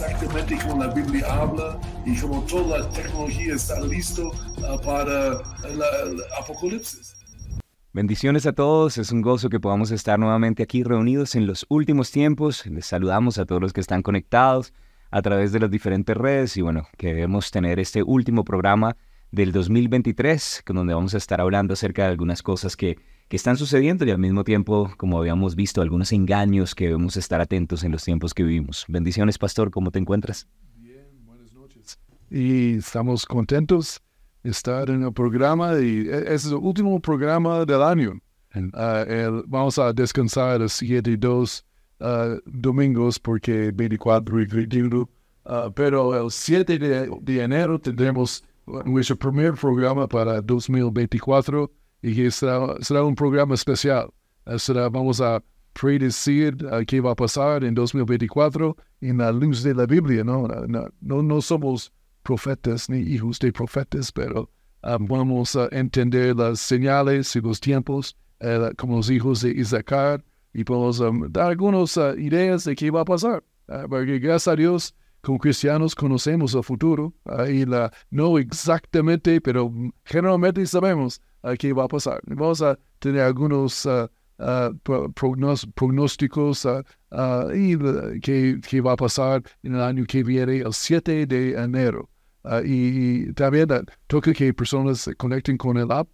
Exactamente como la Biblia habla y como toda la tecnología está listo uh, para el apocalipsis. Bendiciones a todos, es un gozo que podamos estar nuevamente aquí reunidos en los últimos tiempos. Les saludamos a todos los que están conectados a través de las diferentes redes y bueno, queremos tener este último programa del 2023, con donde vamos a estar hablando acerca de algunas cosas que que están sucediendo y al mismo tiempo, como habíamos visto, algunos engaños que debemos estar atentos en los tiempos que vivimos. Bendiciones, pastor, ¿cómo te encuentras? Bien, buenas noches. Y estamos contentos de estar en el programa y e, es el último programa del año. Ah, vamos a descansar los 7 y 2 ah, domingos porque 24 y 21. Ah, pero el 7 de, de enero tendremos nuestro primer programa para 2024 y que será, un programa especial. Eh, será, vamos a predecir uh, qué va a pasar en 2024 en la luz de la Biblia. No, no, no somos profetas ni hijos de profetas, pero ah, vamos a entender las señales y los tiempos eh, como los hijos de Isaac y podemos um, dar algunas uh, ideas de qué va a pasar. Uh, porque gracias a Dios, como cristianos conocemos el futuro y la, no exactamente, pero generalmente sabemos qué va a pasar. Vamos a tener algunos uh, uh, pronósticos uh, y qué, va a pasar en el año que viene, el 7 de enero. y, también toca que personas conecten con el app,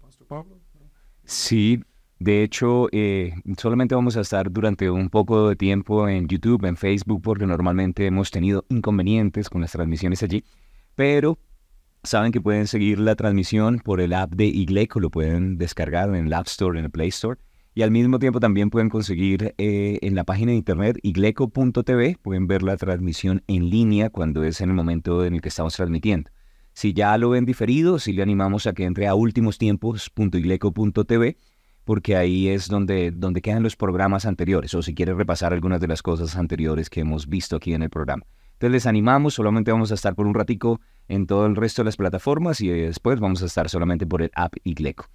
Pastor Pablo. Sí, de hecho, eh, solamente vamos a estar durante un poco de tiempo en YouTube, en Facebook, porque normalmente hemos tenido inconvenientes con las transmisiones allí. Pero Saben que pueden seguir la transmisión por el app de Igleco, lo pueden descargar en el App Store, en el Play Store. Y al mismo tiempo también pueden conseguir eh, en la página de internet igleco.tv, pueden ver la transmisión en línea cuando es en el momento en el que estamos transmitiendo. Si ya lo ven diferido, sí le animamos a que entre a últimostiempos.igleco.tv, porque ahí es donde, donde quedan los programas anteriores, o si quiere repasar algunas de las cosas anteriores que hemos visto aquí en el programa. Entonces les animamos, solamente vamos a estar por un ratico en todo el resto de las plataformas y después vamos a estar solamente por el app Igleco.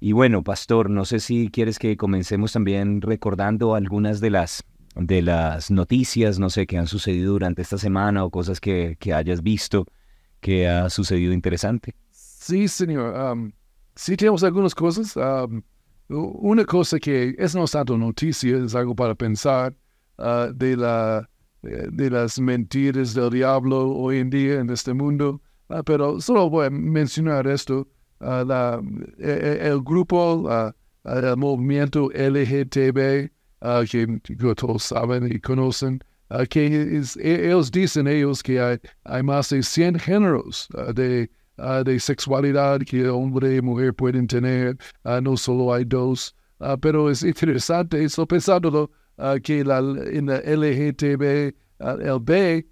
Y bueno, Pastor, no sé si quieres que comencemos también recordando algunas de las, de las noticias, no sé, que han sucedido durante esta semana o cosas que, que hayas visto que ha sucedido interesante. Sí, señor. Um, sí tenemos algunas cosas. Um, una cosa que es no tanto noticia, es algo para pensar uh, de la de, las mentiras del diablo hoy en día en este mundo, ah, pero solo voy a mencionar esto. Ah, e, e, el, grupo, el movimiento LGTB, que, todos saben y conocen, que e, ellos dicen ellos que hay, hay más de 100 géneros de, de sexualidad que hombre y mujer pueden tener, no solo hay dos. pero es interesante, eso pensándolo, que la, en la LGTB, el B,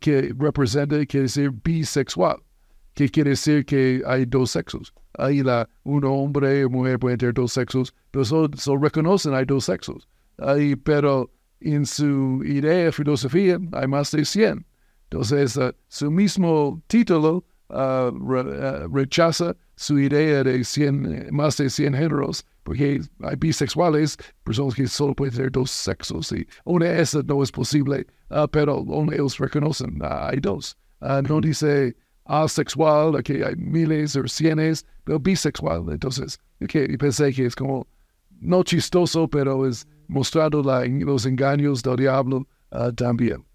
que representa, quiere decir bisexual, que quiere decir que hay dos sexos. Ahí la, un hombre y mujer pueden tener dos sexos, pero solo, solo reconocen hay dos sexos. Ahí, pero en su idea, filosofía, hay más de 100. Entonces, su mismo título rechaza su idea de 100, más de 100 géneros porque hay bisexuales, personas que solo pueden tener dos sexos, y una de esas no es posible, uh, pero ellos reconocen, uh, hay dos. Uh, no dice asexual, que hay miles o cienes, pero bisexual. Entonces, okay, pensé que es como, no chistoso, pero es mostrando la, los engaños del diablo también.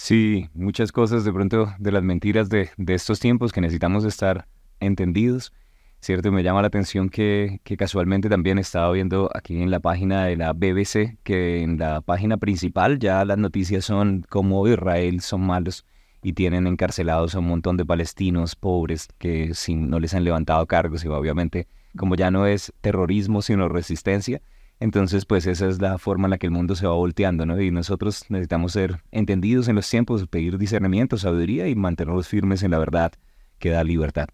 Sí, muchas cosas de pronto de las mentiras de, de estos tiempos que necesitamos estar entendidos. ¿cierto? Me llama la atención que, que casualmente también estaba viendo aquí en la página de la BBC que en la página principal ya las noticias son como Israel son malos y tienen encarcelados a un montón de palestinos pobres que sin, no les han levantado cargos y obviamente como ya no es terrorismo sino resistencia, entonces pues esa es la forma en la que el mundo se va volteando, ¿no? Y nosotros necesitamos ser entendidos en los tiempos, pedir discernimiento, sabiduría y mantenernos firmes en la verdad que da libertad.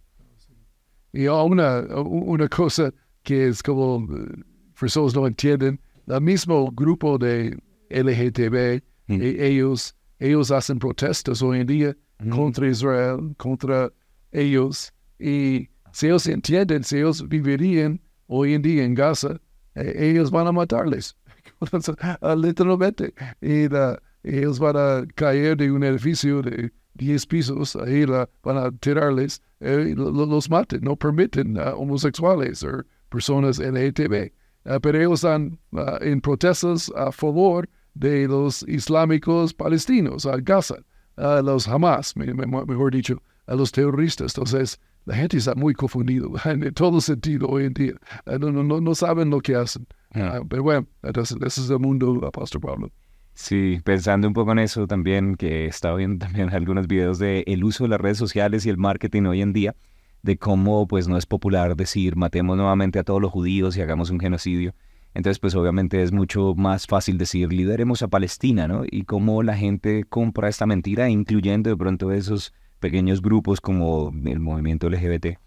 Y una, una cosa que es como eh, personas no entienden, el mismo grupo de LGTB, Mm. e- ellos, ellos hacen protestas hoy en día contra Israel, contra ellos. Y si ellos entienden, si ellos vivirían hoy en día en Gaza, eh, ellos van a matarles, literalmente. Y la- ellos van a caer de un edificio de 10 pisos, ahí la, van a tirarles, eh, los maten, no permiten a homosexuales o personas LGTB. Ah, pero ellos están ah, en protestas a favor de los islámicos palestinos, a Gaza, a los Hamas, me- me- mejor dicho, a los terroristas. Entonces, la gente está muy confundida en todo sentido hoy en día. Ah, No, no, no, no saben lo que hacen. Ah. Ah, pero bueno, entonces, ese es el mundo, Pastor Pablo. Sí, pensando un poco en eso también, que estaba viendo también algunos videos de el uso de las redes sociales y el marketing hoy en día, de cómo pues no es popular decir matemos nuevamente a todos los judíos y hagamos un genocidio. Entonces pues obviamente es mucho más fácil decir lideremos a Palestina, ¿no? Y cómo la gente compra esta mentira, incluyendo de pronto esos pequeños grupos como el movimiento LGBT.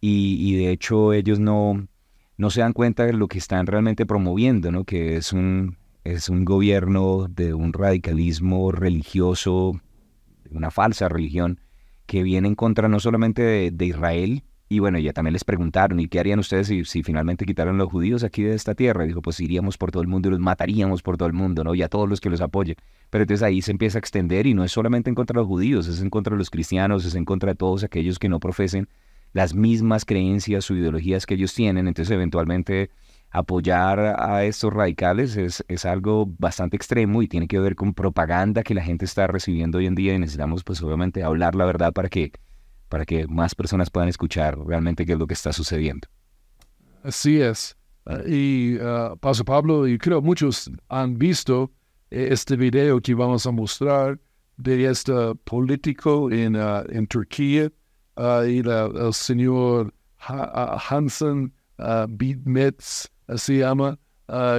Y, de hecho ellos no, no se dan cuenta de lo que están realmente promoviendo, ¿no? Que es un, es un gobierno de un radicalismo religioso, una falsa religión, que viene en contra no solamente de Israel, y bueno, ya también les preguntaron, ¿y qué harían ustedes si, finalmente quitaran los judíos aquí de esta tierra? Y dijo, pues iríamos por todo el mundo y los mataríamos por todo el mundo, ¿no? Y a todos los que los apoyen. Pero entonces ahí se empieza a extender y no es solamente en contra de los judíos, es en contra de los cristianos, es en contra de todos aquellos que no profesen las mismas creencias o ideologías que ellos tienen. Entonces eventualmente apoyar a estos radicales es, es algo bastante extremo y tiene que ver con propaganda que la gente está recibiendo hoy en día y necesitamos pues obviamente hablar la verdad para que, para que más personas puedan escuchar realmente qué es lo que está sucediendo. Así es. Y ah, Pastor Pablo, y creo muchos han visto eh, este video que vamos a mostrar de este político en, ah, en Turquía ah, y la- el señor Ha- Hansen uh, Bitmetz, se llama,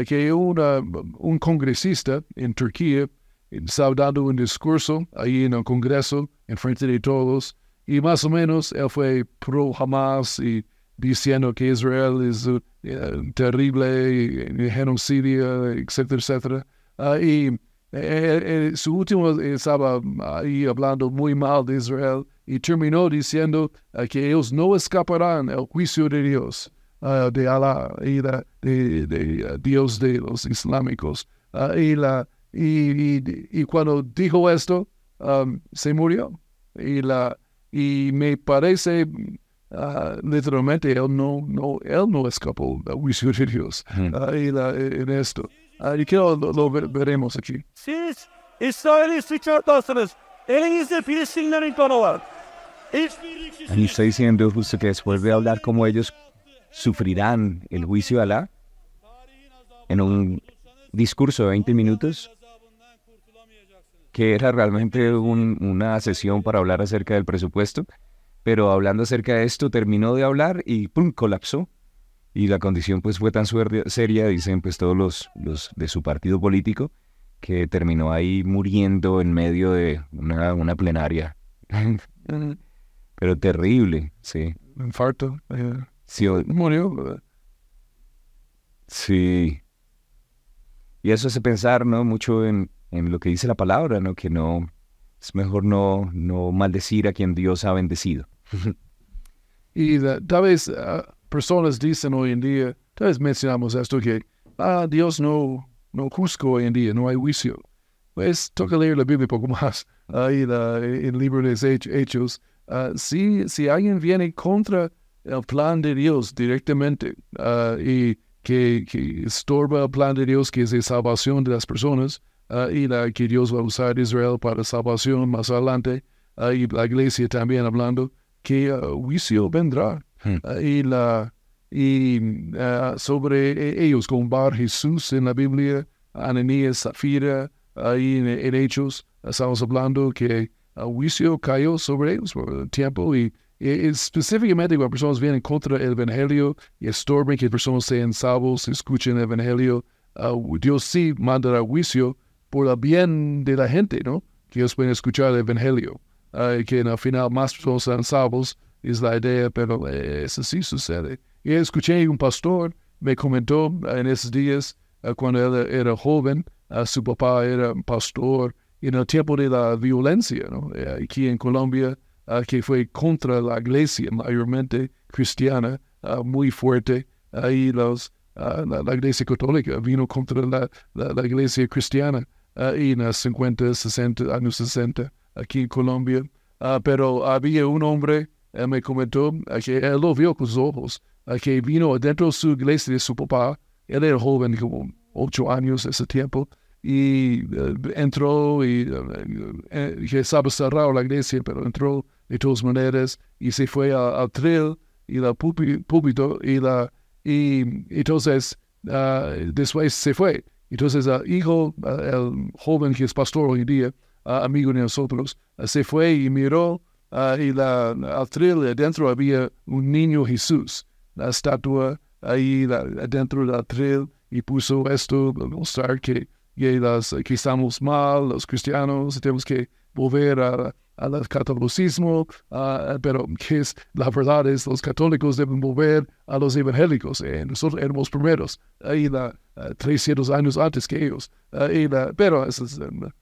que es un congresista en Turquía, estaba dando un discurso ahí en el Congreso, en frente de todos, y más o menos él fue pro Hamas y diciendo que Israel es eh, terrible, y, genocidio, etcétera, etcétera. Ah, y eh, eh, su último estaba ahí hablando muy mal de Israel y terminó diciendo ah, que ellos no escaparán el juicio de Dios, ah, de Allah y de, de, ah, Dios de los islámicos. Ah, y, la, y- y cuando dijo esto, um, se murió. Y, la, y me parece ah, literalmente él no, no, él no escapó del juicio de Dios ah, y la- en esto. Ah, y creo lo, lo ver- veremos aquí. Siz İsrail'i sıçartarsınız. Elinizde Filistinlerin kanı var. Ahí está diciendo justo que después de hablar cómo ellos sufrirán el juicio de Alá en un discurso de 20 minutos, que era realmente un- una sesión para hablar acerca del presupuesto, pero hablando acerca de esto terminó de hablar y ¡pum! colapsó. Y la condición pues fue tan seria, dicen pues todos los, los de su partido político, que terminó ahí muriendo en medio de una, una plenaria. pero terrible, sí. Infarto. eh, Sí, o- murió. sí. Y eso hace pensar, ¿no? Mucho en, en lo que dice la palabra, ¿no? Que no, es mejor no, no maldecir a quien Dios ha bendecido. Y la- tal vez ah, personas dicen hoy en día, tal vez mencionamos esto que ah, Dios no, no juzga hoy en día, no hay juicio. Pues toca leer la Biblia un poco más. Ahí la, en el libro de Hechos. Ah, si, si alguien viene contra el plan de Dios directamente ah, y que, que estorba el plan de Dios, que es de salvación de las personas, ah, y la, que Dios va a usar a Israel para salvación más adelante, ah, y la iglesia también hablando, que ah, juicio vendrá. Hmm. Ah, y la, y ah, sobre e- ellos, con Bar Jesús en la Biblia, Ananías, Zafira, ahí en, en Hechos, estamos hablando que el juicio cayó sobre ellos por el tiempo y, y específicamente cuando personas vienen contra el Evangelio y estorben que personas sean salvos, escuchen el Evangelio, ah, Dios sí mandará juicio por el bien de la gente, ¿no? Que ellos pueden escuchar el Evangelio. eh, que al final más personas sean es la idea, pero eh, eso sí sucede. Y escuché un pastor, me comentó en esos días, eh, cuando él era joven, eh, su papá era pastor, en el tiempo de la violencia, ¿no? Eh, aquí en Colombia, eh, que fue contra la iglesia mayormente cristiana, eh, muy fuerte. Ahí los, eh, la, iglesia católica vino contra la, la iglesia cristiana eh, en los 50, 60, años 60, aquí en Colombia. Ah, pero había un hombre, él me comentó, que él lo vio con sus ojos, que vino dentro de su iglesia de su papá. Él era joven, como ocho años ese tiempo, y eh, entró y eh, eh, que estaba cerrado la iglesia, pero entró de todas maneras y se fue al trail y la púlpi- púlpito y la y entonces ah, después se fue. Entonces el hijo, ah, el joven que es pastor hoy día, ah, amigo de nosotros, ah, se fue y miró ah, y la, al trail adentro había un niño Jesús, la estatua ahí la- adentro del trail y puso esto para mostrar que, que, que estamos mal, los cristianos, tenemos que volver a, al catolicismo, ah, pero que es, la verdad es los católicos deben volver a los evangélicos, eh, nosotros éramos primeros, ahí la, ah, 300 años antes que ellos, ah, y la- pero es, eh,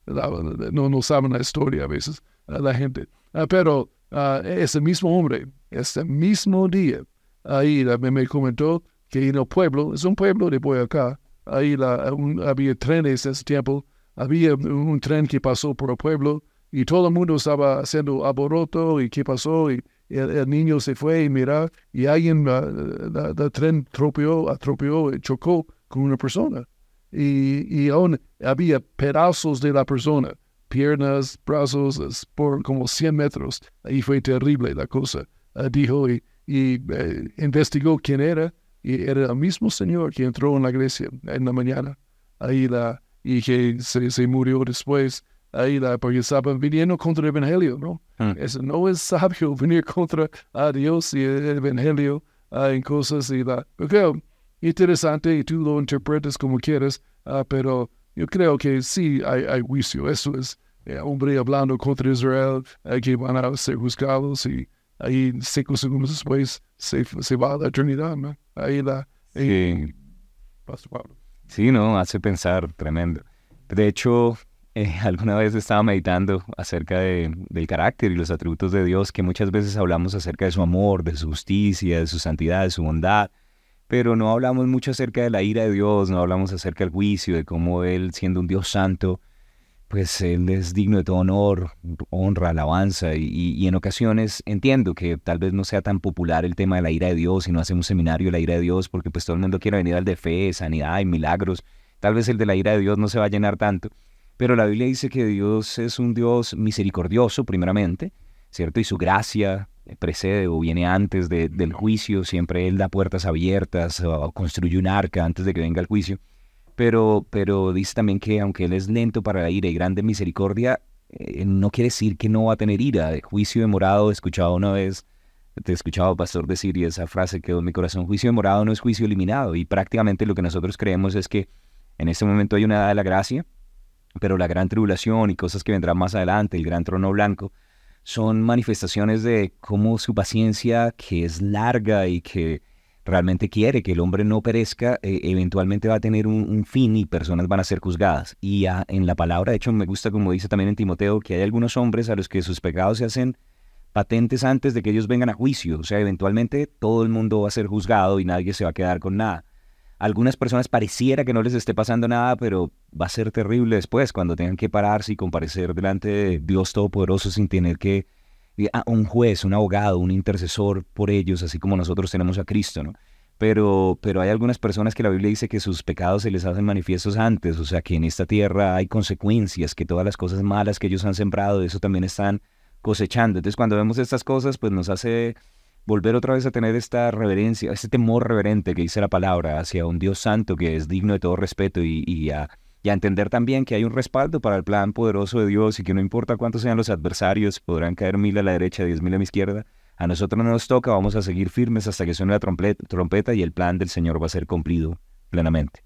la- no, no saben la historia a veces la gente, pero ese mismo hombre, ese mismo día, ahí me, me comentó que en el pueblo, es un pueblo de Boyacá, ahí la, un- había trenes en ese tiempo, había un, un tren que pasó por el pueblo y todo el mundo estaba haciendo alboroto y qué pasó y el, el niño se fue y mira y alguien ah, la- la tren atropelló, atropelló y chocó con una persona y, y aún había pedazos de la persona, piernas, brazos, por como 100 metros. Ahí fue terrible la cosa. Ah, dijo y, y, eh, investigó quién era y era el mismo señor que entró en la iglesia en la mañana. Ahí la, y que se, se murió después. Ahí la, porque estaban viniendo contra el evangelio, ¿no? Hmm. Eso no es sabio venir contra a Dios y el evangelio ah, en cosas y la. Ok, interesante y tú lo interpretas como quieras, ah, pero yo creo que sí hay, hay juicio. Eso es eh, hombre hablando contra Israel, eh, que van a ser juzgados y ahí cinco segundos después se, se va a la eternidad, ¿no? Ahí la... eh, Sí. Pastor Pablo. Sí, no, hace pensar tremendo. De hecho, eh, alguna vez estaba meditando acerca de- del carácter y los atributos de Dios, que muchas veces hablamos acerca de su amor, de su justicia, de su santidad, de su bondad, pero no hablamos mucho acerca de la ira de Dios, no hablamos acerca del juicio, de cómo Él, siendo un Dios santo, pues Él es digno de todo honor, honra, alabanza, y, y- en ocasiones entiendo que tal vez no sea tan popular el tema de la ira de Dios y no hacemos seminario de la ira de Dios porque pues todo el mundo quiere venir al de fe, sanidad y milagros. Tal vez el de la ira de Dios no se va a llenar tanto, pero la Biblia dice que Dios es un Dios misericordioso, primeramente, ¿cierto? Y su gracia precede o viene antes de- del juicio, siempre Él da puertas abiertas o construye un arca antes de que venga el juicio. Pero, pero dice también que aunque Él es lento para la ira y grande misericordia, eh, no quiere decir que no va a tener ira. De juicio demorado, he escuchado una vez, te he escuchado, pastor, decir, y esa frase quedó en mi corazón, juicio demorado no es juicio eliminado. Y prácticamente lo que nosotros creemos es que en este momento hay una edad de la gracia, pero la gran tribulación y cosas que vendrán más adelante, el gran trono blanco, son manifestaciones de cómo su paciencia, que es larga y que realmente quiere que el hombre no perezca, eh, eventualmente va a tener un, un fin y personas van a ser juzgadas. Y ah, en la palabra, de hecho, me gusta como dice también en Timoteo, que hay algunos hombres a los que sus pecados se hacen patentes antes de que ellos vengan a juicio. O sea, eventualmente todo el mundo va a ser juzgado y nadie se va a quedar con nada. Algunas personas pareciera que no les esté pasando nada, pero va a ser terrible después cuando tengan que pararse y comparecer delante de Dios Todopoderoso sin tener que a un juez, un abogado, un intercesor por ellos, así como nosotros tenemos a Cristo, ¿no? Pero, pero hay algunas personas que la Biblia dice que sus pecados se les hacen manifiestos antes, o sea que en esta tierra hay consecuencias, que todas las cosas malas que ellos han sembrado, de eso también están cosechando. Entonces cuando vemos estas cosas, pues nos hace volver otra vez a tener esta reverencia, este temor reverente que dice la palabra hacia un Dios santo que es digno de todo respeto y, y a, y a entender también que hay un respaldo para el plan poderoso de Dios y que no importa cuántos sean los adversarios, podrán caer mil a la derecha, diez mil a mi izquierda, a nosotros no nos toca, vamos a seguir firmes hasta que suene la trompeta, trompeta y el plan del Señor va a ser cumplido plenamente.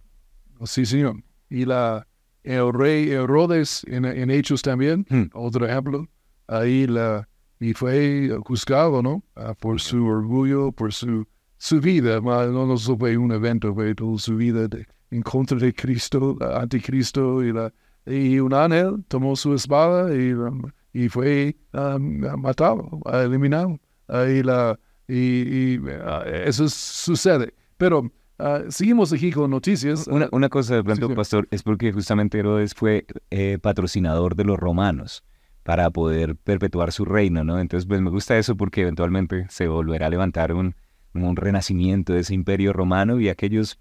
Sí, señor. Y la, el rey Herodes en, en Hechos también, Hmm. otro ejemplo, ahí la, y fue juzgado, ¿no? Ah, por su orgullo, por su, su vida, no, no fue un evento, fue toda su vida de- en contra de Cristo, anticristo, y, la, y un ángel tomó su espada y, um, y fue um, matado, eliminado. Ahí la, y, y, ah, eso sucede. Pero ah, seguimos aquí con noticias. Una, una cosa de pronto, sí. pastor, es porque justamente Herodes fue eh, patrocinador de los romanos para poder perpetuar su reino, ¿no? Entonces, pues me gusta eso porque eventualmente se volverá a levantar un, un renacimiento de ese imperio romano y aquellos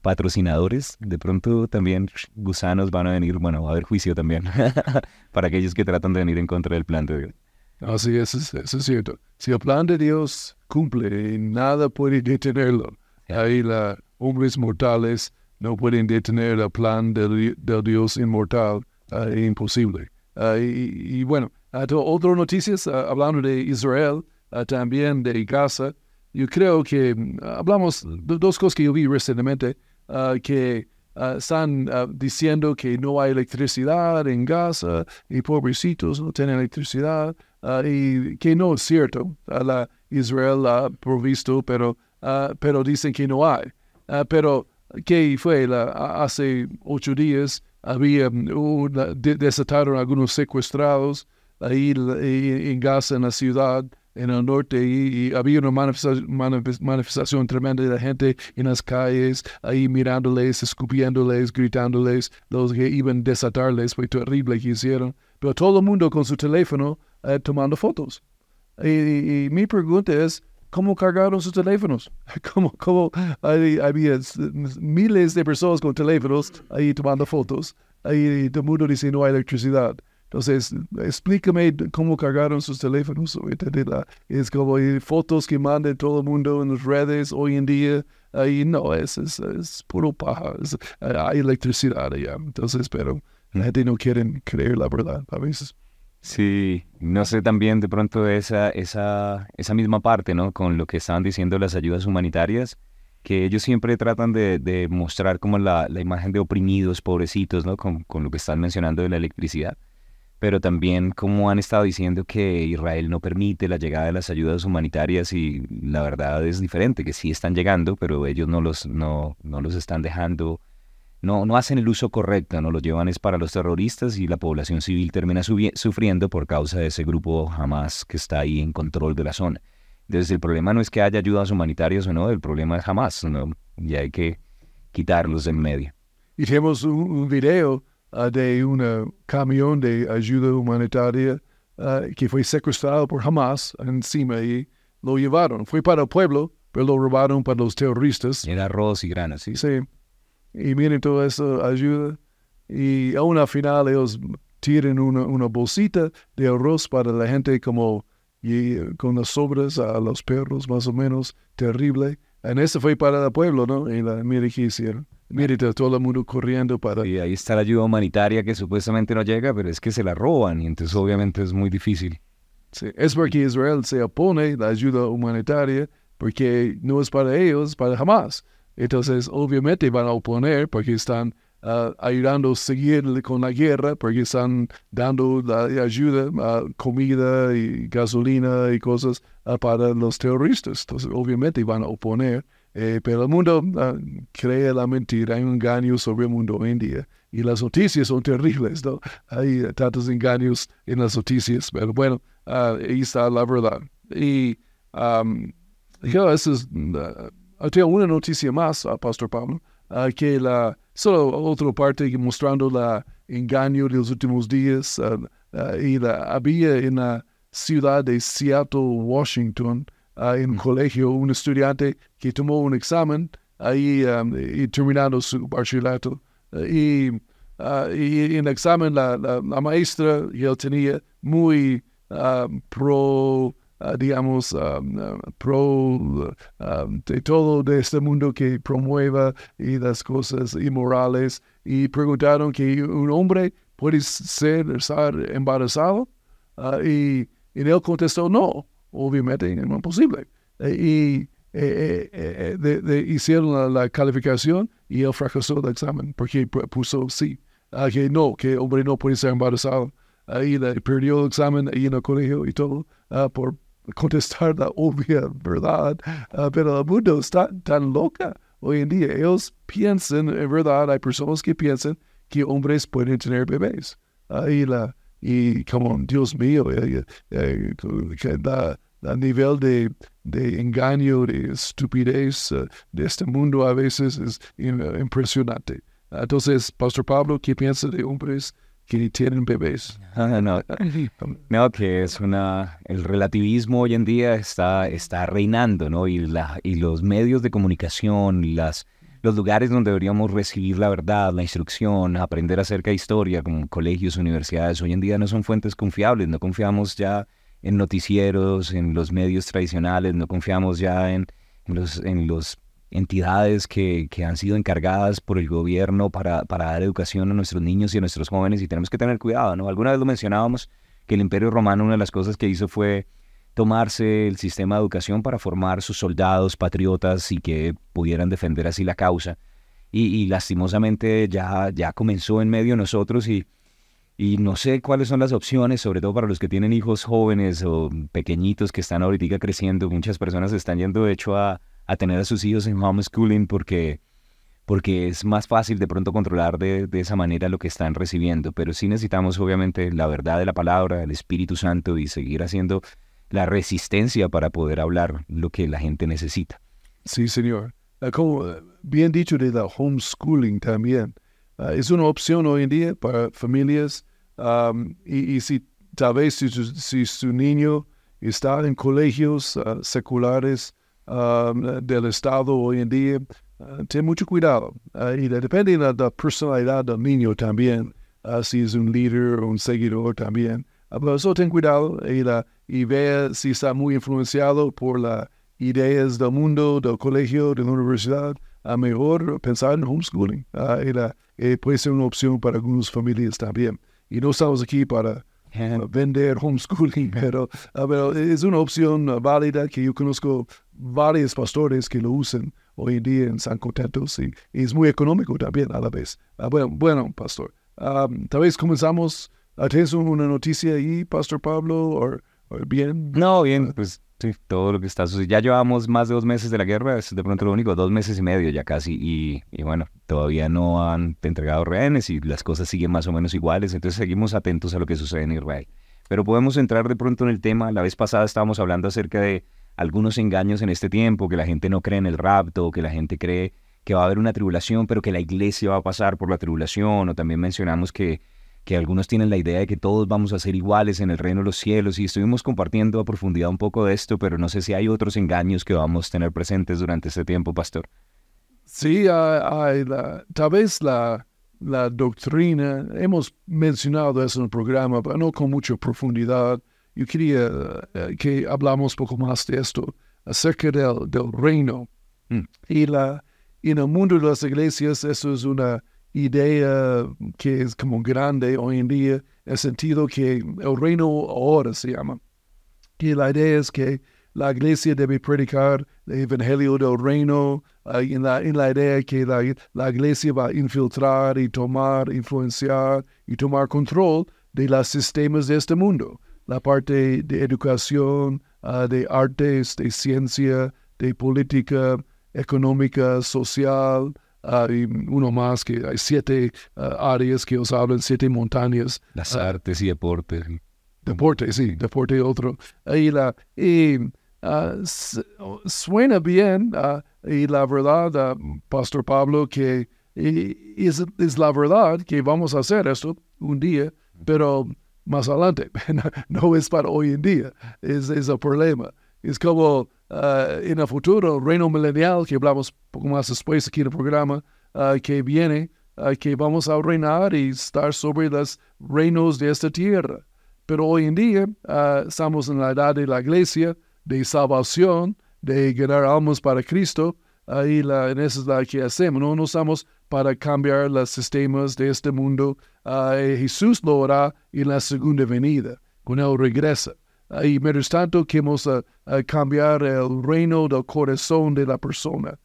patrocinadores, de pronto también gusanos van a venir, bueno, va a haber juicio también para aquellos que tratan de venir en contra del plan de Dios. Así es, eso es, cierto. Si el plan de Dios cumple nada puede detenerlo, ahí los hombres mortales no pueden detener el plan del, del Dios inmortal, ah, imposible. Ah, y, y bueno, ah, otras noticias, ah, hablando de Israel, también de Gaza, yo creo que hablamos de dos cosas que yo vi recientemente, que están diciendo que no hay electricidad en Gaza y pobrecitos no tienen electricidad y que no es cierto. La Israel ha provisto, pero, pero dicen que no hay. Pero, ¿qué fue? La- hace ocho días había mm, una- de- desataron algunos secuestrados ahí en Gaza, en la ciudad, en el norte, y, y había una manifesta- manifes- manifestación tremenda de la gente en las calles, ahí mirándoles, escupiéndoles, gritándoles, los que iban a desatarles, fue terrible que hicieron. Pero todo el mundo con su teléfono eh, tomando fotos. Y, y- y mi pregunta es, ¿cómo cargaron sus teléfonos? ¿Cómo, cómo hay- había miles de personas con teléfonos ahí tomando fotos? Ahí todo el mundo dice no hay electricidad. Entonces, explícame cómo cargaron sus teléfonos. Es como fotos que mandan todo el mundo en las redes hoy en día. Ahí no, es, es, es puro paja. Es- hay electricidad allá. Entonces, pero la gente no quiere creer la verdad a veces. Sí, no sé también de pronto esa, esa, esa misma parte, ¿no? Con lo que estaban diciendo las ayudas humanitarias, que ellos siempre tratan de, de mostrar como la, la imagen de oprimidos, pobrecitos, ¿no? Con, con lo que están mencionando de la electricidad, pero también como han estado diciendo que Israel no permite la llegada de las ayudas humanitarias y la verdad es diferente, que sí están llegando, pero ellos no los, no, no los están dejando no, no hacen el uso correcto, no lo llevan es para los terroristas y la población civil termina sufriendo por causa de ese grupo Hamas que está ahí en control de la zona. Entonces el problema no es que haya ayudas humanitarias o no, el problema es Hamas, ¿no? y hay que quitarlos de en medio. Tenemos un, un video ah, de un camión de ayuda humanitaria ah, que fue secuestrado por Hamas encima y lo llevaron. Fue para el pueblo, pero lo robaron para los terroristas. Era arroz y granos, ¿sí? Sí. Y miren toda esa ayuda. Y aún al final ellos tiran una, una bolsita de arroz para la gente como y, con las sobras a los perros, más o menos. Terrible. En eso fue para el pueblo, ¿no? Y la, mire qué hicieron. Mire todo el mundo corriendo para... Y ahí está la ayuda humanitaria que supuestamente no llega, pero es que se la roban y entonces obviamente es muy difícil. Sí, es porque Israel se opone a la ayuda humanitaria porque no es para ellos, es para Hamas. Entonces, obviamente van a oponer porque están ah, ayudando a seguir con la guerra, porque están dando ayuda, ah, comida y gasolina y cosas ah, para los terroristas. Entonces, obviamente van a oponer. Eh, pero el mundo cree la mentira, hay un engaño sobre el mundo hoy en día. Y las noticias son terribles, ¿no? Hay tantos engaños en las noticias, pero bueno, ah, ahí está la verdad. Y um, yo, eso es, tengo una noticia más, ah, Pastor Pablo, que la, solo otra parte mostrando la engaño de los últimos días, ah, ah, y la, había en la ciudad de Seattle, Washington, en un colegio, un estudiante que tomó un examen ahí um, y terminando su bachillerato. y, ah, y en el examen la, la, la maestra que él tenía muy ah, pro, digamos, um, ah, pro ah, de todo de este mundo que promueva y las cosas inmorales. Y preguntaron que un hombre puede ser, estar embarazado. Ah, y, y él contestó, no, obviamente es imposible. Eh, y eh, eh, hicieron la, calificación y él fracasó el examen porque pu- puso sí, Ah, que no, que hombre no puede ser embarazado. le perdió el examen ahí en el colegio y todo ah, por contestar la obvia verdad. Ah, pero el mundo está tan loca hoy en día. Ellos piensan, en verdad, hay personas que piensan que hombres pueden tener bebés. Ahí la, y como, Dios mío, eh, eh, eh, la, la nivel de, de engaño, de estupidez eh, de este mundo a veces es im- impresionante. Entonces, Pastor Pablo, ¿qué piensa de hombres que tienen bebés? Ah, no, no, que es una... El relativismo hoy en día está, está reinando, ¿no? Y, la, y los medios de comunicación, las, los lugares donde deberíamos recibir la verdad, la instrucción, aprender acerca de historia, como colegios, universidades, hoy en día no son fuentes confiables, no confiamos ya en noticieros, en los medios tradicionales, no confiamos ya en, en los, en los entidades que, que han sido encargadas por el gobierno para, para dar educación a nuestros niños y a nuestros jóvenes y tenemos que tener cuidado, ¿no? Alguna vez lo mencionábamos que el Imperio Romano una de las cosas que hizo fue tomarse el sistema de educación para formar sus soldados patriotas y que pudieran defender así la causa. Y, lastimosamente ya, ya comenzó en medio de nosotros y, y no sé cuáles son las opciones, sobre todo para los que tienen hijos jóvenes o pequeñitos que están ahorita creciendo. Muchas personas están yendo de hecho a, a tener a sus hijos en homeschooling porque, porque es más fácil de pronto controlar de, de esa manera lo que están recibiendo. Pero sí necesitamos obviamente la verdad de la palabra, el Espíritu Santo y seguir haciendo la resistencia para poder hablar lo que la gente necesita. Sí, señor. Ah, Como eh, bien dicho de la homeschooling también, ah, es una opción hoy en día para familias am, y, si tal vez si, si su niño está en colegios ah, seculares am, del Estado hoy en día, ah, ten mucho cuidado. Ah, y de- depende de la, personalidad del niño también, ah, si es un líder o un seguidor también. Ah, pero eso ten cuidado y, la, y vea si está muy influenciado por las ideas del mundo, del colegio, de la universidad. A mejor pensar en homeschooling. Ah, y la- eh, puede ser una opción para algunas familias también. Y no estamos aquí para uh, vender homeschooling, pero, ah, pero es una opción válida que yo conozco varios pastores que lo usan hoy en día en San Contentos y, es muy económico también a la vez. Ah, bueno, bueno, pastor, ah, tal vez comenzamos. ¿Tienes una noticia ahí, Pastor Pablo? ¿O o bien? No, bien, pues sí, todo lo que está sucediendo. Ya llevamos más de dos meses de la guerra, es de pronto lo único, dos meses y medio ya casi, y, y bueno, todavía no han entregado rehenes y las cosas siguen más o menos iguales, entonces seguimos atentos a lo que sucede en Israel. Pero podemos entrar de pronto en el tema, la vez pasada estábamos hablando acerca de algunos engaños en este tiempo, que la gente no cree en el rapto, que la gente cree que va a haber una tribulación, pero que la iglesia va a pasar por la tribulación, o también mencionamos que que algunos tienen la idea de que todos vamos a ser iguales en el reino de los cielos y estuvimos compartiendo a profundidad un poco de esto, pero no sé si hay otros engaños que vamos a tener presentes durante este tiempo, pastor. Sí, hay, la, tal vez la, la doctrina, hemos mencionado eso en el programa, pero no con mucha profundidad. Yo quería eh, que hablamos un poco más de esto, acerca del, del reino. Mm. Y la, en el mundo de las iglesias, eso es una idea que es como grande hoy en día, en el sentido que el reino ahora se llama. Y la idea es que la iglesia debe predicar el evangelio del reino en, la, en la idea que la, la iglesia va a infiltrar y tomar, influenciar y tomar control de los sistemas de este mundo. La parte de educación, ah, de artes, de ciencia, de política económica, social, ah, y uno más que hay siete ah, áreas que os hablan, siete montañas Las artes y deportes. Deporte, sí, deporte otro. Y, la, y suena bien, y la verdad, Pastor Pablo, que y- es, es la verdad que vamos a hacer esto un día, pero más adelante, no es para hoy en día, es, es el problema. Es como ah, en el futuro, el reino milenial, que hablamos poco más después aquí en el programa, ah, que viene, ah, que vamos a reinar y estar sobre los reinos de esta tierra. Pero hoy en día estamos en la edad de la iglesia, de salvación, de ganar almas para Cristo. Ahí en es la que hacemos. No, no estamos para cambiar los sistemas de este mundo. Eh, Jesús lo hará en la segunda venida, cuando Él regresa. Ah, y mientras tanto, queremos ah, ah, cambiar el reino del corazón de la persona.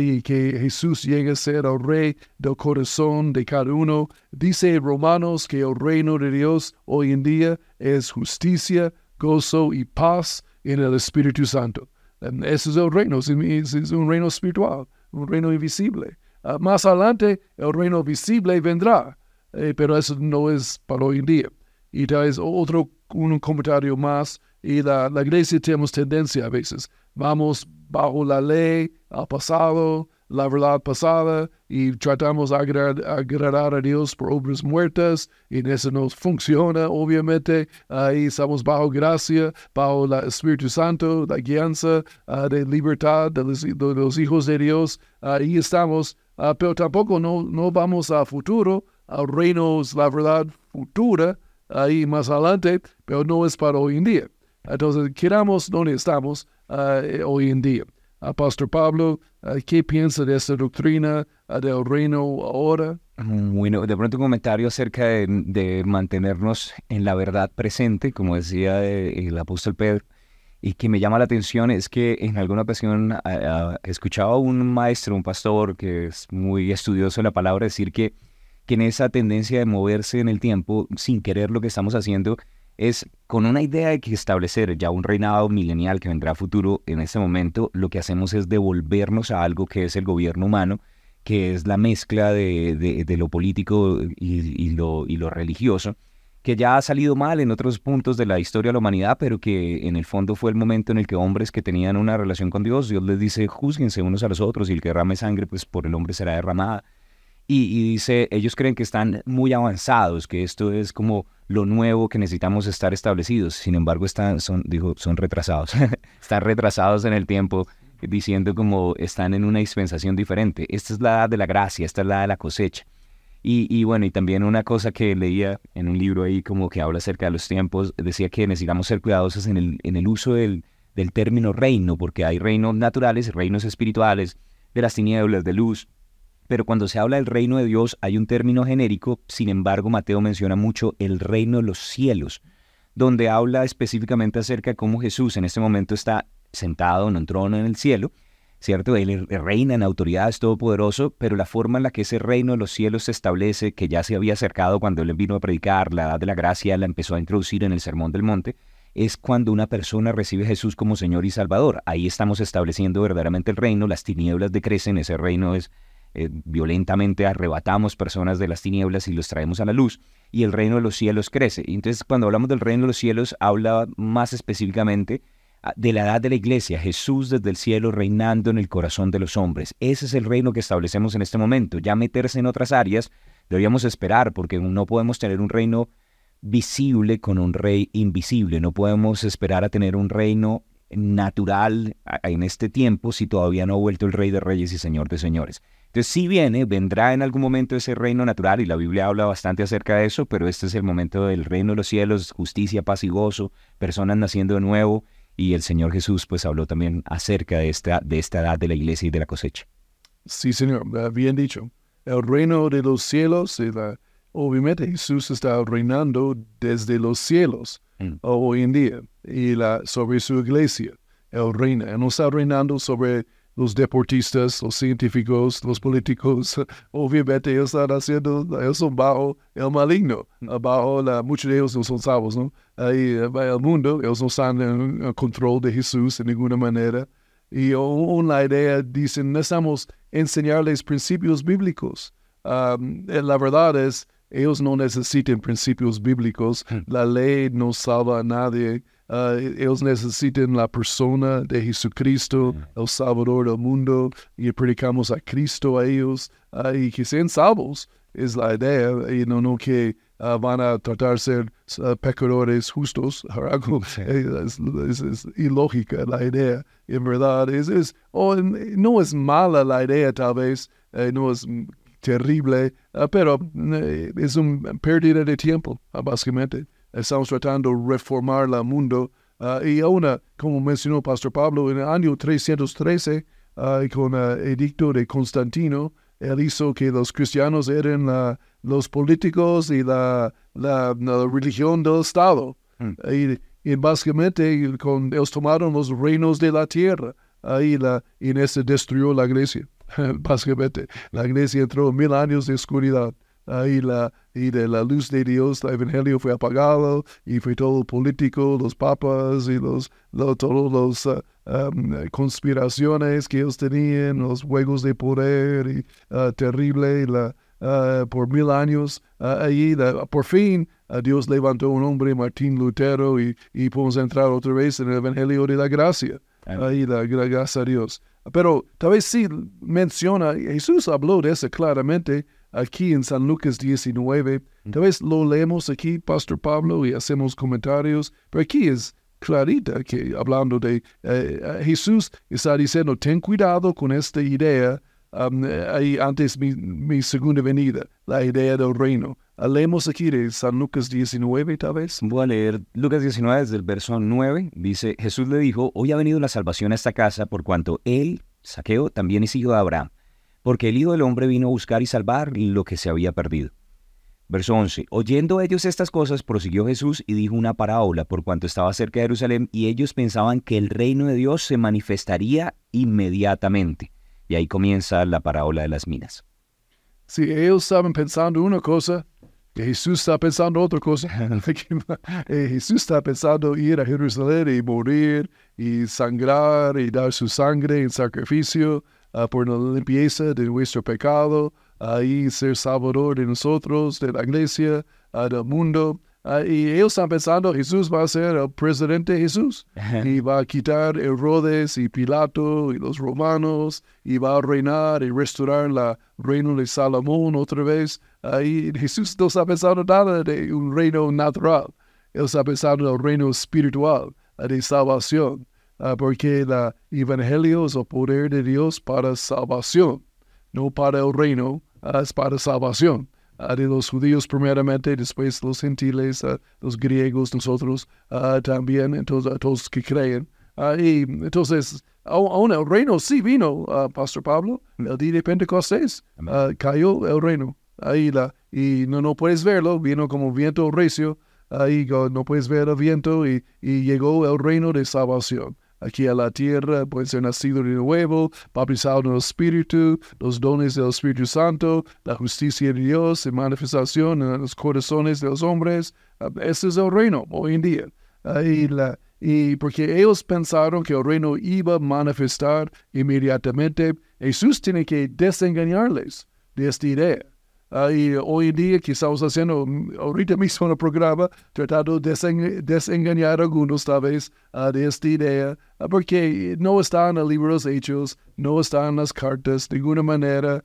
y que Jesús llegue a ser el rey del corazón de cada uno. Dice Romanos que el reino de Dios hoy en día es justicia, gozo y paz en el Espíritu Santo. Ese es el reino, es, un reino espiritual, un reino invisible. Ah, más adelante el reino visible vendrá, eh, pero eso no es para hoy en día. Y tal vez otro un comentario más, y la, la iglesia tenemos tendencia a veces, vamos bajo la ley, al pasado, la verdad pasada y tratamos de agradar, a Dios por obras muertas y eso no funciona, obviamente. Ahí estamos bajo gracia, bajo el Espíritu Santo, la guianza ah, de libertad de los, hijos de Dios. Ahí estamos, ah, pero tampoco no, no vamos a futuro, al reino la verdad futura, ahí más adelante, pero no es para hoy en día. Entonces, queramos donde estamos ah, hoy en día. Pastor Pablo, ¿qué piensa de esta doctrina del reino ahora? Bueno, de pronto un comentario acerca de, mantenernos en la verdad presente, como decía eh, el apóstol Pedro, y que me llama la atención es que en alguna ocasión escuchaba a un maestro, un pastor que es muy estudioso de la palabra, decir que, que en esa tendencia de moverse en el tiempo sin querer lo que estamos haciendo, es con una idea de que establecer ya un reinado milenial que vendrá a futuro, en este momento lo que hacemos es devolvernos a algo que es el gobierno humano, que es la mezcla de, lo político y, lo, y lo religioso, que ya ha salido mal en otros puntos de la historia de la humanidad, pero que en el fondo fue el momento en el que hombres que tenían una relación con Dios, Dios les dice, juzguense unos a los otros, y el que derrame sangre, pues por el hombre será derramada. Y, dice, ellos creen que están muy avanzados, que esto es como lo nuevo que necesitamos estar establecidos. Sin embargo, están, son, dijo, son retrasados. están retrasados en el tiempo, diciendo como están en una dispensación diferente. Esta es la edad de la gracia, esta es la de la cosecha. Y, bueno, y también una cosa que leía en un libro ahí como que habla acerca de los tiempos, decía que necesitamos ser cuidadosos en el, en el uso del, del término reino, porque hay reinos naturales, reinos espirituales, de las tinieblas, de luz, pero cuando se habla del reino de Dios hay un término genérico, sin embargo Mateo menciona mucho el reino de los cielos, donde habla específicamente acerca de cómo Jesús en este momento está sentado en un trono en el cielo, ¿cierto? Él reina en autoridad, es todopoderoso, pero la forma en la que ese reino de los cielos se establece, que ya se había acercado cuando él vino a predicar, la edad de la gracia la empezó a introducir en el Sermón del Monte, es cuando una persona recibe a Jesús como Señor y Salvador. Ahí estamos estableciendo verdaderamente el reino, las tinieblas decrecen, ese reino es eh, violentamente arrebatamos personas de las tinieblas y los traemos a la luz, y el reino de los cielos crece. Entonces, cuando hablamos del reino de los cielos, habla más específicamente de la edad de la iglesia, Jesús desde el cielo reinando en el corazón de los hombres. Ese es el reino que establecemos en este momento. Ya meterse en otras áreas, deberíamos esperar, porque no podemos tener un reino visible con un rey invisible. No podemos esperar a tener un reino natural en este tiempo si todavía no ha vuelto el rey de reyes y señor de señores. Entonces, si viene, vendrá en algún momento ese reino natural, y la Biblia habla bastante acerca de eso, pero este es el momento del reino de los cielos, justicia, paz y gozo, personas naciendo de nuevo, y el Señor Jesús pues habló también acerca de esta, de esta edad de la iglesia y de la cosecha. Sí, Señor, bien dicho. El reino de los cielos, obviamente Jesús está reinando desde los cielos mm. hoy en día, y la, sobre su iglesia. Él reina, él no está reinando sobre los deportistas, los científicos, los políticos, obviamente ellos están haciendo, ellos son bajo el maligno, bajo la, muchos de ellos no son salvos, ¿no? Ahí en el mundo, ellos no están en control de Jesús de ninguna manera. Y una idea, dicen, necesitamos enseñarles principios bíblicos. Um, la verdad es, ellos no necesitan principios bíblicos, hmm. la ley no salva a nadie. Uh, ellos necesitan la persona de Jesucristo, el Salvador del mundo, y predicamos a Cristo a ellos, uh, y que sean salvos, es la idea, y no, no que uh, van a tratar de ser pecadores justos, es, ilógica la idea, en verdad, es, es oh, no es mala la idea tal vez, eh, no es terrible, pero eh, es una pérdida de tiempo, básicamente estamos tratando de reformar el mundo. Ah, y aún, como mencionó Pastor Pablo, en el año 313, uh, con el edicto de Constantino, él hizo que los cristianos eran los políticos y la, la, religión del Estado. Hmm. Y, básicamente con, ellos tomaron los reinos de la tierra. ahí la, y en ese destruyó la iglesia, básicamente. La iglesia entró en mil años de oscuridad. Ahí la, y de la luz de Dios, el evangelio fue apagado y fue todo político, los papas y los, lo- todos los ah, um, conspiraciones que ellos tenían, los juegos de poder y ah, terrible y la, ah, por mil años. ahí la- por fin Dios levantó un hombre, Martín Lutero, y, y podemos entrar otra vez en el evangelio de la gracia. Ahí la gracias a Dios. Pero tal vez sí menciona, Jesús habló de eso claramente aquí en San Lucas 19. Tal vez lo leemos aquí, Pastor Pablo, y hacemos comentarios, pero aquí es clarita que hablando de eh, Jesús está diciendo, ten cuidado con esta idea, um, eh, ahí antes mi, mi segunda venida, la idea del reino. Leemos aquí de San Lucas 19, tal vez. Voy a leer Lucas 19 desde el verso 9. Dice, Jesús le dijo, hoy ha venido la salvación a esta casa por cuanto él, Saqueo, también es hijo de Abraham, porque el Hijo del Hombre vino a buscar y salvar lo que se había perdido. Verso 11. Oyendo ellos estas cosas, prosiguió Jesús y dijo una parábola por cuanto estaba cerca de Jerusalén y ellos pensaban que el reino de Dios se manifestaría inmediatamente. Y ahí comienza la parábola de las minas. Si ellos estaban pensando una cosa, Jesús está pensando otra cosa. Eh, Jesús está pensando ir a Jerusalén y morir y sangrar y dar su sangre en sacrificio ah, por la limpieza de nuestro pecado, ahí ser salvador de nosotros, de la iglesia, ah, del mundo. Ah, y ellos están pensando, Jesús va a ser el presidente Jesús y va a quitar Herodes y Pilato y los romanos y va a reinar y restaurar la reino de Salomón otra vez. Ahí Jesús no está pensando nada de un reino natural. Él está pensando en el reino espiritual de salvación, porque el evangelio es el poder de Dios para salvación, no para el reino, ah, es para salvación ah, de los judíos primeramente, después los gentiles, ah, los griegos, nosotros ah, también, entonces todos que creen. Ah, y entonces, aún el reino sí vino, ah, Pastor Pablo, el día de Pentecostés, ah, cayó el reino. Ahí la, y no, no puedes verlo, vino como viento recio, ahí no puedes ver el viento y, y llegó el reino de salvación. Aquí a la tierra puede ser nacido de nuevo, bautizado en el Espíritu, los dones del Espíritu Santo, la justicia de Dios en manifestación en los corazones de los hombres. Ah, Ese es el reino hoy en día. Ahí la, y porque ellos pensaron que el reino iba a manifestar inmediatamente, Jesús tiene que desengañarles de esta idea. Ah, y hoy en día que estamos haciendo mm, ahorita mismo en el programa, tratando de desen- desengañar a algunos tal vez ah, de esta idea, ah, porque no de los Hechos, no está en las cartas, de ninguna manera.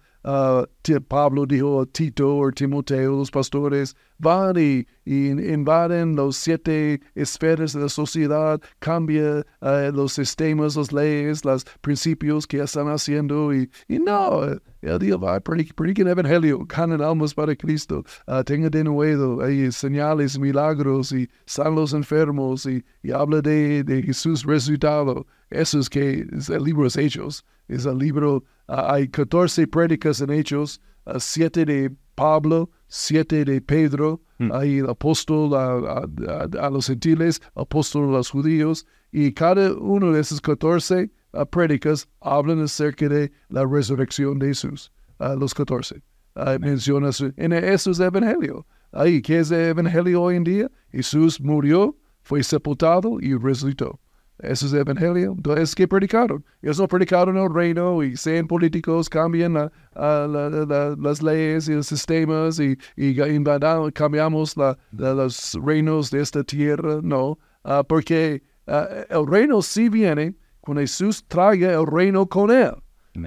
Ti- Pablo dijo a Tito o Timoteo, los pastores, van y, invaden los siete esferas de la sociedad, cambia ah, los sistemas, las leyes, los principios que están haciendo y, y no, el día va, prediquen evangelio, ganen almas para Cristo, ah, tengan de nuevo hay señales, milagros y san los enfermos y, habla de, Jesús resucitado. Eso es que es el libro de Hechos. Es el libro, hay 14 prédicas en Hechos, ah, siete de Pablo, siete de Pedro, hay el apóstol a, a- a- a los gentiles, apóstol a los judíos, y cada uno de esos 14 ah, prédicas hablan acerca de la resurrección de Jesús, ah, los 14. Ah, menciona en eso es el evangelio. Ahí, ¿qué es el evangelio hoy en día? Jesús murió, fue sepultado y resucitó. Eso es el evangelio. Entonces, ¿qué predicaron? Ellos no predicaron el reino y sean políticos, cambian la- la- la- la- las leyes y los sistemas y, y invadamos- cambiamos los reinos de esta tierra. No, Ah, porque ah, el reino sí viene cuando Jesús traiga el reino con él.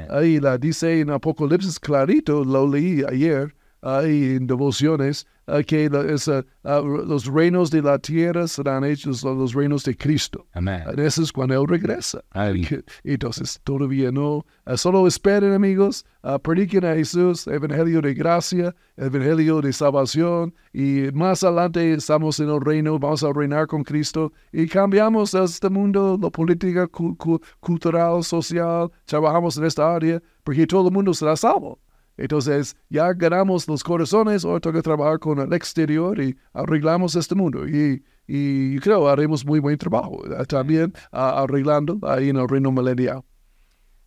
Ahí la dice en Apocalipsis clarito, lo leí ayer, ahí en devociones, que la- ah, ah, los reinos de la tierra serán hechos los reinos de Cristo. Amén. Eso es cuando Él regresa. Amén. Entonces, todavía no. ah, solo esperen, amigos. prediquen a Jesús, evangelio de gracia, evangelio de salvación. Y más adelante estamos en el reino, vamos a reinar con Cristo. Y cambiamos este mundo, la política, cu- cu- cultural, social. Trabajamos en esta área porque todo el mundo será salvo. Entonces, ya ganamos los corazones, ahora toca trabajar con el exterior y arreglamos este mundo. Y, y creo haremos muy buen trabajo también ah, arreglando ahí en el reino milenial.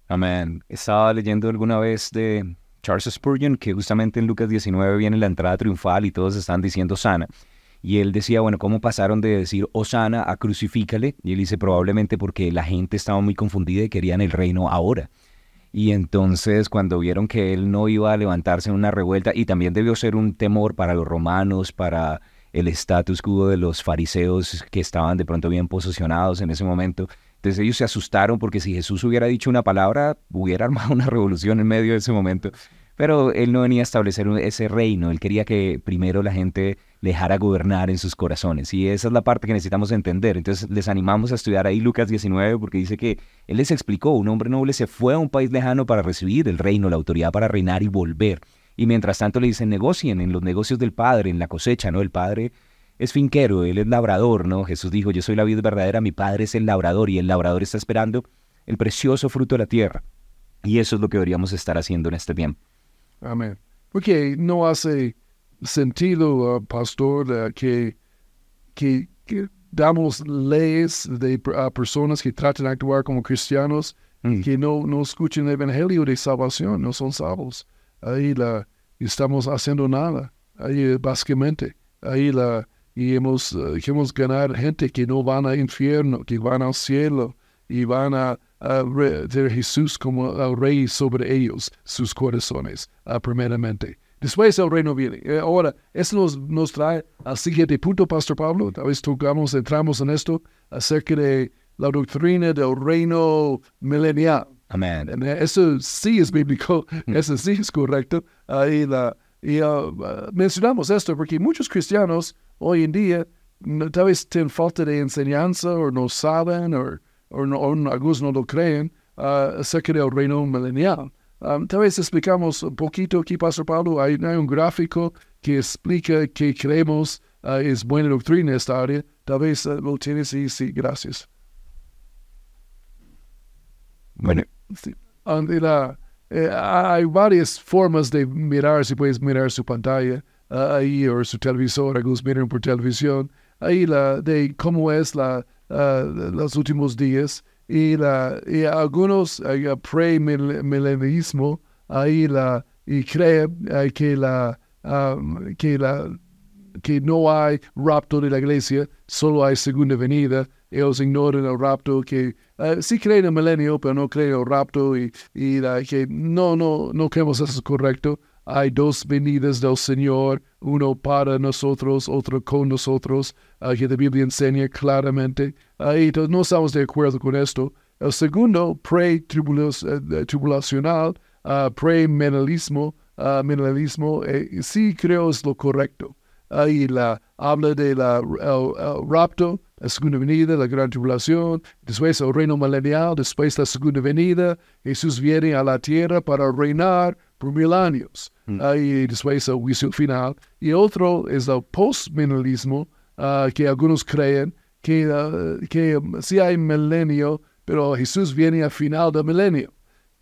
Amén. Estaba leyendo alguna vez de Charles Spurgeon que justamente en Lucas 19 viene la entrada triunfal y todos están diciendo sana. Y él decía, bueno, ¿cómo pasaron de decir Osana a crucifícale? Y él dice, probablemente porque la gente estaba muy confundida y querían el reino ahora. Y entonces cuando vieron que él no iba a levantarse en una revuelta, y también debió ser un temor para los romanos, para el status quo de los fariseos que estaban de pronto bien posicionados en ese momento. Entonces ellos se asustaron porque si Jesús hubiera dicho una palabra, hubiera armado una revolución en medio de ese momento. Pero él no venía a establecer ese reino, él quería que primero la gente dejara gobernar en sus corazones. Y esa es la parte que necesitamos entender. Entonces les animamos a estudiar ahí Lucas 19 porque dice que él les explicó, un hombre noble se fue a un país lejano para recibir el reino, la autoridad para reinar y volver. Y mientras tanto le dicen, negocien en los negocios del Padre, en la cosecha, ¿no? El Padre es finquero, Él es labrador, ¿no? Jesús dijo, yo soy la vida verdadera, mi Padre es el labrador y el labrador está esperando el precioso fruto de la tierra. Y eso es lo que deberíamos estar haciendo en este tiempo. Amén. Porque no hace sentido, uh, pastor, uh, que, que, damos leyes de a personas que tratan de actuar como cristianos mm. que no, no escuchen el evangelio de salvación, no son salvos ahí la, estamos haciendo nada, ahí eh, básicamente, ahí la, y hemos, uh, ganar gente que no van al infierno, que van al cielo y van a, tener Jesús como el rey sobre ellos, sus corazones, uh, primeramente. Después el reino viene. Eh, ahora, eso nos, nos trae al siguiente punto, Pastor Pablo. Tal vez tocamos, entramos en esto acerca de la doctrina del reino milenial. Amén. Eso sí es bíblico, mm. eso sí es correcto. Ahí la, y uh, mencionamos esto porque muchos cristianos hoy en día tal vez tienen falta de enseñanza o no saben o, o, algunos no lo creen uh, acerca del reino milenial. Um, tal vez explicamos un poquito aquí, Pastor Pablo. Hay, hay un gráfico que explica que creemos es buena doctrina esta área. Tal vez lo tienes y sí, gracias. Bueno, la, eh, hay varias formas de mirar, si puedes mirar su pantalla ah, ahí o su televisor, algunos miran por televisión, ahí la de cómo es la, uh, los últimos días y, la, y algunos uh, pre-milenismo, ahí la, y creen que la, que la que no hay rapto de la iglesia, solo hay segunda venida. Ellos ignoran el rapto, que uh, sí creen en milenio, pero no creen en el rapto y, y que no, no, no creemos eso es correcto. Hay dos venidas del Señor, uno para nosotros, otro con nosotros, uh, que la Biblia enseña claramente. Uh, no estamos de acuerdo con esto. El segundo, pre-tribulacional, uh, pre-menalismo, menalismo, eh, sí creo es lo correcto ahí la, habla de la, el, rapto, la segunda venida, la gran tribulación, después el reino milenial, después la segunda venida, Jesús viene a la tierra para reinar por mil años. Mm. Ahí después el juicio final. Y otro es el postminalismo, uh, que algunos creen que, uh, que sí hay milenio, pero Jesús viene al final del milenio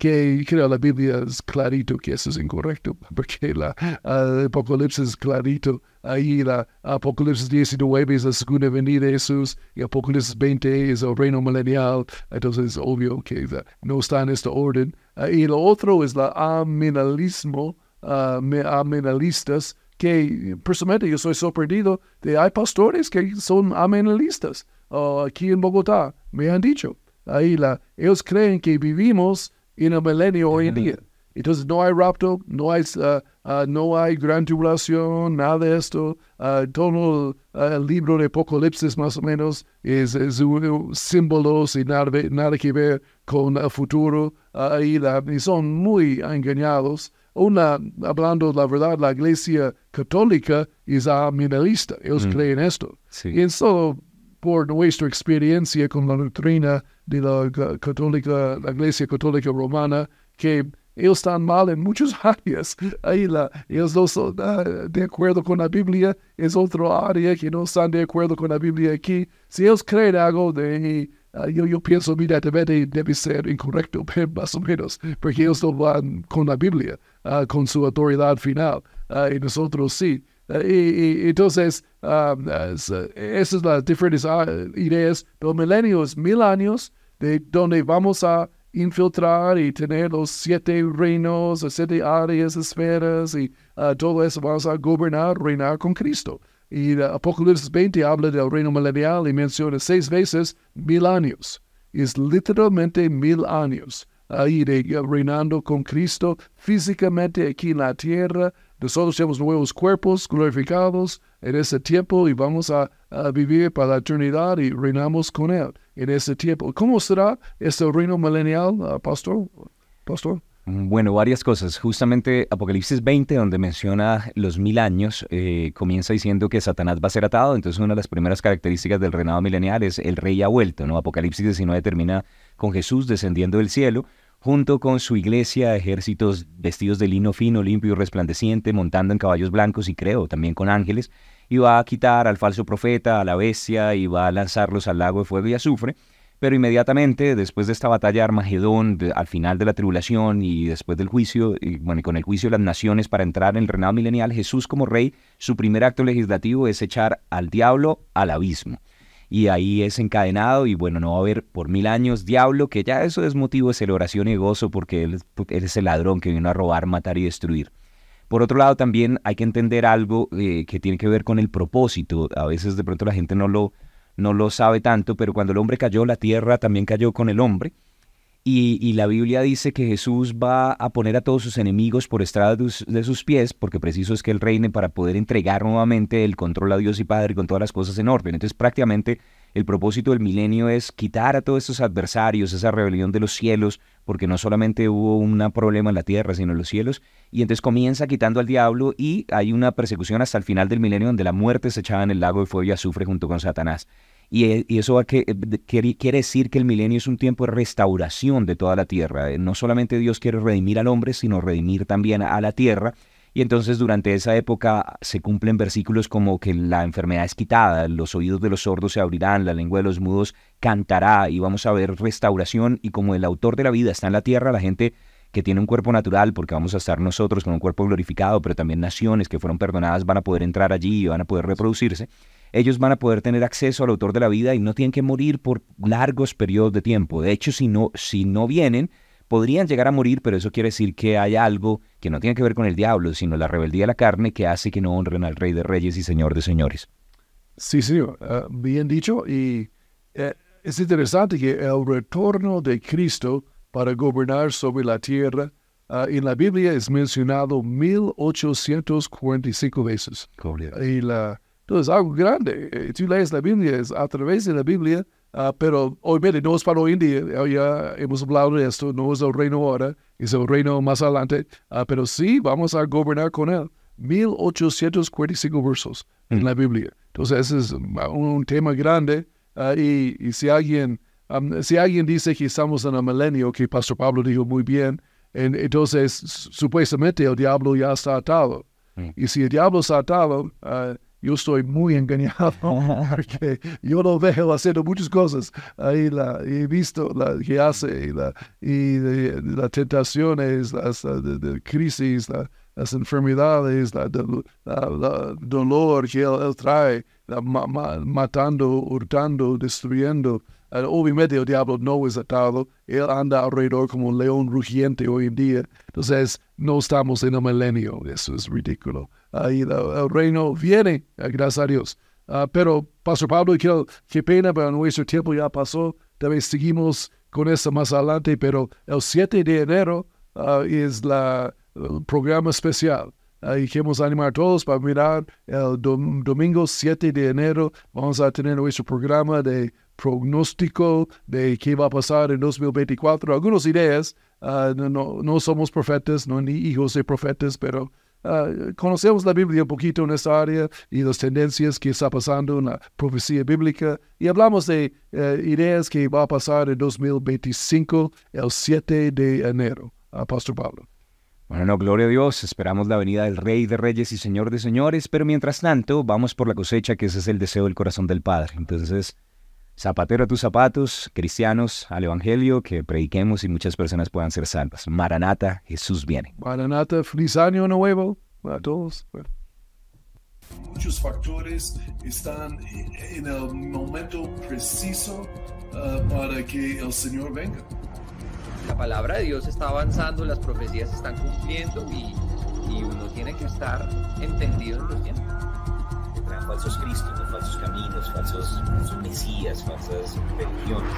que creo la Biblia es clarito que eso es incorrecto, porque la uh, Apocalipsis es clarito, ahí la Apocalipsis 19 es la segunda venida de Jesús y Apocalipsis 20 es el reino milenial, entonces es obvio que uh, no está en este orden. Uh, y lo otro es la amenalismo, amenalistas, que personalmente yo soy sorprendido de hay pastores que son amenalistas aquí en Bogotá, me han dicho. Ahí la, ellos creen que vivimos en el milenio hoy en día. Entonces no hay rapto, no hay, uh, uh, no hay gran tribulación, nada de esto. Uh, todo el libro de Apocalipsis más o menos es, es símbolos y nada, nada que ver con el futuro. y, la, y, son muy engañados. Una, hablando la verdad, la iglesia católica es aminalista. Ellos mm. creen esto. Sí. Y solo por nuestra experiencia con la doctrina de la católica, la iglesia católica romana, que ellos están mal en muchas áreas. Ahí la, ellos no ah, de acuerdo con la Biblia, es otra área que no están de acuerdo con la Biblia aquí. Si ellos creen algo de... Uh, yo, pienso inmediatamente debe ser incorrecto, más o menos, porque ellos no van con la Biblia, uh, con su autoridad final, uh, y nosotros sí. Y, entonces, um, esas son las diferentes ideas. Los milenios, mil años, de donde vamos a infiltrar y tener los siete reinos, siete áreas, esferas y ah, todo eso. Vamos a gobernar, reinar con Cristo. Y Apocalipsis 20 habla del reino milenial y menciona seis veces mil años. Es literalmente mil años ahí de, reinando con Cristo físicamente aquí en la tierra. Nosotros tenemos nuevos cuerpos glorificados en ese tiempo y vamos a, vivir para la eternidad y reinamos con Él en ese tiempo. ¿Cómo será este reino milenial, uh, pastor? Pastor. Bueno, varias cosas. Justamente Apocalipsis 20, donde menciona los mil años, eh, comienza diciendo que Satanás va a ser atado. Entonces, una de las primeras características del reinado milenial es el rey ha vuelto. ¿no? Apocalipsis 19 termina con Jesús descendiendo del cielo, junto con su iglesia, ejércitos vestidos de lino fino, limpio y resplandeciente, montando en caballos blancos y creo también con ángeles, y va a quitar al falso profeta, a la bestia, y va a lanzarlos al lago de fuego y azufre. Pero inmediatamente, después de esta batalla de Armagedón, al final de la tribulación y después del juicio, y, bueno, con el juicio de las naciones para entrar en el reinado milenial, Jesús como rey, su primer acto legislativo es echar al diablo al abismo. Y ahí es encadenado y bueno, no va a haber por mil años diablo, que ya eso es motivo de celebración y gozo porque él, es el ladrón que vino a robar, matar y destruir. Por otro lado, también hay que entender algo eh, que tiene que ver con el propósito. A veces de pronto la gente no lo, no lo sabe tanto, pero cuando el hombre cayó, la tierra también cayó con el hombre. Y, la Biblia dice que Jesús va a poner a todos sus enemigos por estrada de sus pies, porque preciso es que Él reine para poder entregar nuevamente el control a Dios y Padre con todas las cosas en orden. Entonces prácticamente el propósito del milenio es quitar a todos estos adversarios, esa rebelión de los cielos, porque no solamente hubo un problema en la tierra, sino en los cielos, y entonces comienza quitando al diablo y hay una persecución hasta el final del milenio donde la muerte se echaba en el lago de fuego y azufre junto con Satanás. Eh, y, eso que, eh, quiere, quiere decir que el milenio es un tiempo de restauración de toda la tierra. Eh, no solamente Dios quiere redimir al hombre, sino redimir también a la tierra. Y entonces durante esa época se cumplen versículos como que la enfermedad es quitada, los oídos de los sordos se abrirán, la lengua de los mudos cantará y vamos a ver restauración y como el autor de la vida está en la tierra, la gente que tiene un cuerpo natural, porque vamos a estar nosotros con un cuerpo glorificado, pero también naciones que fueron perdonadas van a poder entrar allí y van a poder reproducirse ellos van a poder tener acceso al autor de la vida y no tienen que morir por largos periodos de tiempo. De hecho, si no, si no vienen, podrían llegar a morir, pero eso quiere decir que hay algo que no tiene que ver con el diablo, sino la rebeldía de la carne que hace que no honren al Rey de Reyes y Señor de Señores. Sí, señor, ah, bien dicho. Y eh, es interesante que el retorno de Cristo para gobernar sobre la tierra ah, en la Biblia es mencionado 1845 veces. Y la, entonces, algo grande. Eh, tú lees la Biblia, es a través de la Biblia, uh, pero obviamente no es para hoy en día. Ya hemos hablado de esto, no es el reino ahora, es el reino más adelante. Uh, pero sí, vamos a gobernar con él. 1845 versos en mm. la Biblia. Entonces, ese es un, tema grande. Uh, y, y, si alguien, um, si alguien dice que estamos en el milenio, que Pastor Pablo dijo muy bien, en, entonces supuestamente el diablo ya está atado. Mm. Y si el diablo está atado, yo estoy muy engañado porque yo lo veo haciendo muchas cosas. Ahí la, he visto la que hace y la, las tentaciones, las crisis, las enfermedades, la, dolor que él, trae, matando, hurtando, destruyendo. obviamente el diablo no es atado, él anda alrededor como un león rugiente hoy en día. Entonces no estamos en el milenio, eso es ridículo ahí el, reino viene, eh, gracias a Dios. Ah, pero, Pastor Pablo, qué, qué pena, pero nuestro tiempo ya pasó. Tal vez seguimos con eso más adelante, pero el 7 de enero ah, es la, el programa especial. y queremos animar a todos para mirar el domingo 7 de enero. Vamos a tener nuestro programa de pronóstico de qué va a pasar en 2024. Algunas ideas. Ah, no, no, somos profetas, no ni hijos de profetas, pero Uh, conocemos la Biblia un poquito en esta área y las tendencias que está pasando en la profecía bíblica y hablamos de uh, ideas que va a pasar en 2025, el 7 de enero. Uh, Pastor Pablo. Bueno, no, gloria a Dios, esperamos la venida del Rey de Reyes y Señor de Señores, pero mientras tanto vamos por la cosecha, que ese es el deseo del corazón del Padre. Entonces, Zapatero a tus zapatos, cristianos al Evangelio, que prediquemos y muchas personas puedan ser salvas. Maranata, Jesús viene. Maranata, feliz año nuevo a todos. Muchos factores están en el momento preciso uh, para que el Señor venga. la palabra de Dios está avanzando, las profecías se están cumpliendo y, y uno tiene que estar entendido en los tiempos. Falsos cristos, falsos caminos, falsos, mesías, falsas religiones.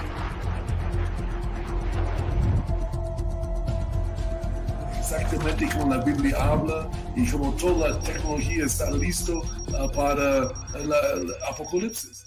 exactamente como la Biblia habla y como toda la tecnología está listo ah, para el apocalipsis.